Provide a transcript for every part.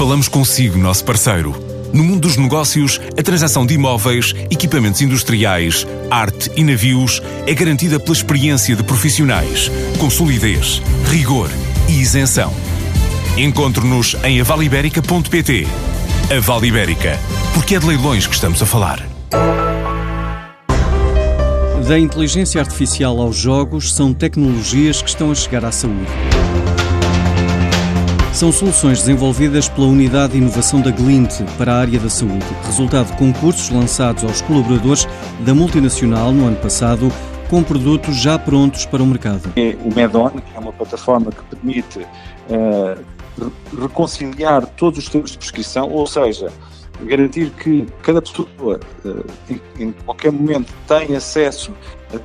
Falamos consigo, nosso parceiro. No mundo dos negócios, a transação de imóveis, equipamentos industriais, arte e navios é garantida pela experiência de profissionais, com solidez, rigor e isenção. Encontre-nos em avaliberica.pt. A Vale Ibérica, porque é de leilões que estamos a falar. Da inteligência artificial aos jogos, são tecnologias que estão a chegar à saúde. São soluções desenvolvidas pela Unidade de Inovação da Glint para a área da saúde, resultado de concursos lançados aos colaboradores da multinacional no ano passado, com produtos já prontos para o mercado. É o Medon, que é uma plataforma que permite uh, reconciliar todos os termos de prescrição, ou seja, garantir que cada pessoa, eh, em, qualquer momento, tem acesso a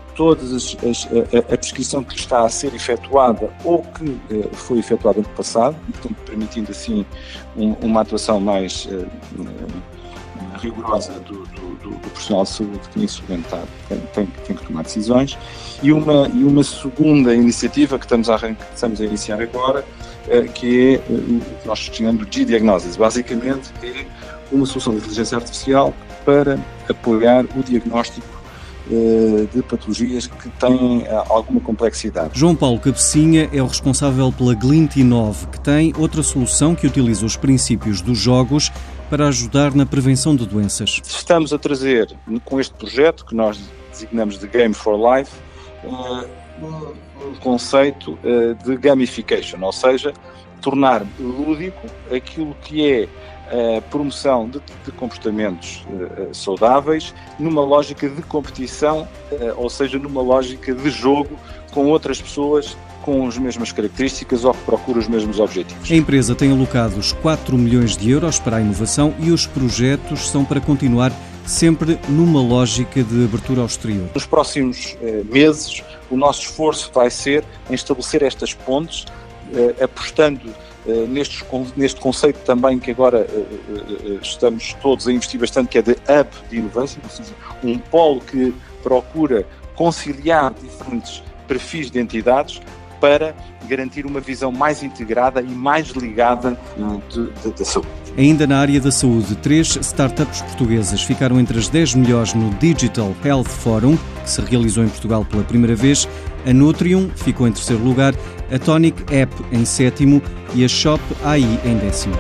as a, prescrição que está a ser efetuada ou que eh, foi efetuada no passado, portanto, permitindo assim um, uma atuação mais uh, rigorosa do, do, do, do, profissional de saúde que momento está, tem, tem, que tomar decisões. E uma, e uma segunda iniciativa que estamos a, estamos a iniciar agora, que é o que nós chamamos de G-Diagnosis. Basicamente é uma solução de inteligência artificial para apoiar o diagnóstico eh, de patologias que têm eh, alguma complexidade. João Paulo Cabecinha é o responsável pela Glint Inove, que tem outra solução que utiliza os princípios dos jogos para ajudar na prevenção de doenças. Estamos a trazer, com este projeto, que nós designamos de Game for Life, eh, um conceito de gamification, ou seja, tornar lúdico aquilo que é a promoção de, de comportamentos uh, saudáveis numa lógica de competição, uh, ou seja, numa lógica de jogo com outras pessoas com as mesmas características ou que procuram os mesmos objetivos. A empresa tem alocado os 4 milhões de euros para a inovação e os projetos são para continuar sempre numa lógica de abertura ao exterior. Nos próximos uh, meses, o nosso esforço vai ser em estabelecer estas pontes, apostando eh, neste, neste conceito também que agora uh, uh, estamos todos a investir bastante, que é de hub de inovação, ou seja, um polo que procura conciliar diferentes perfis de entidades para garantir uma visão mais integrada e mais ligada da saúde. Ainda na área da saúde, três startups portuguesas ficaram entre as 10 melhores no Digital Health Forum, que se realizou em Portugal pela primeira vez. A Nutrium ficou em terceiro lugar, a Tonic App em sétimo e a Shop AI em décimo.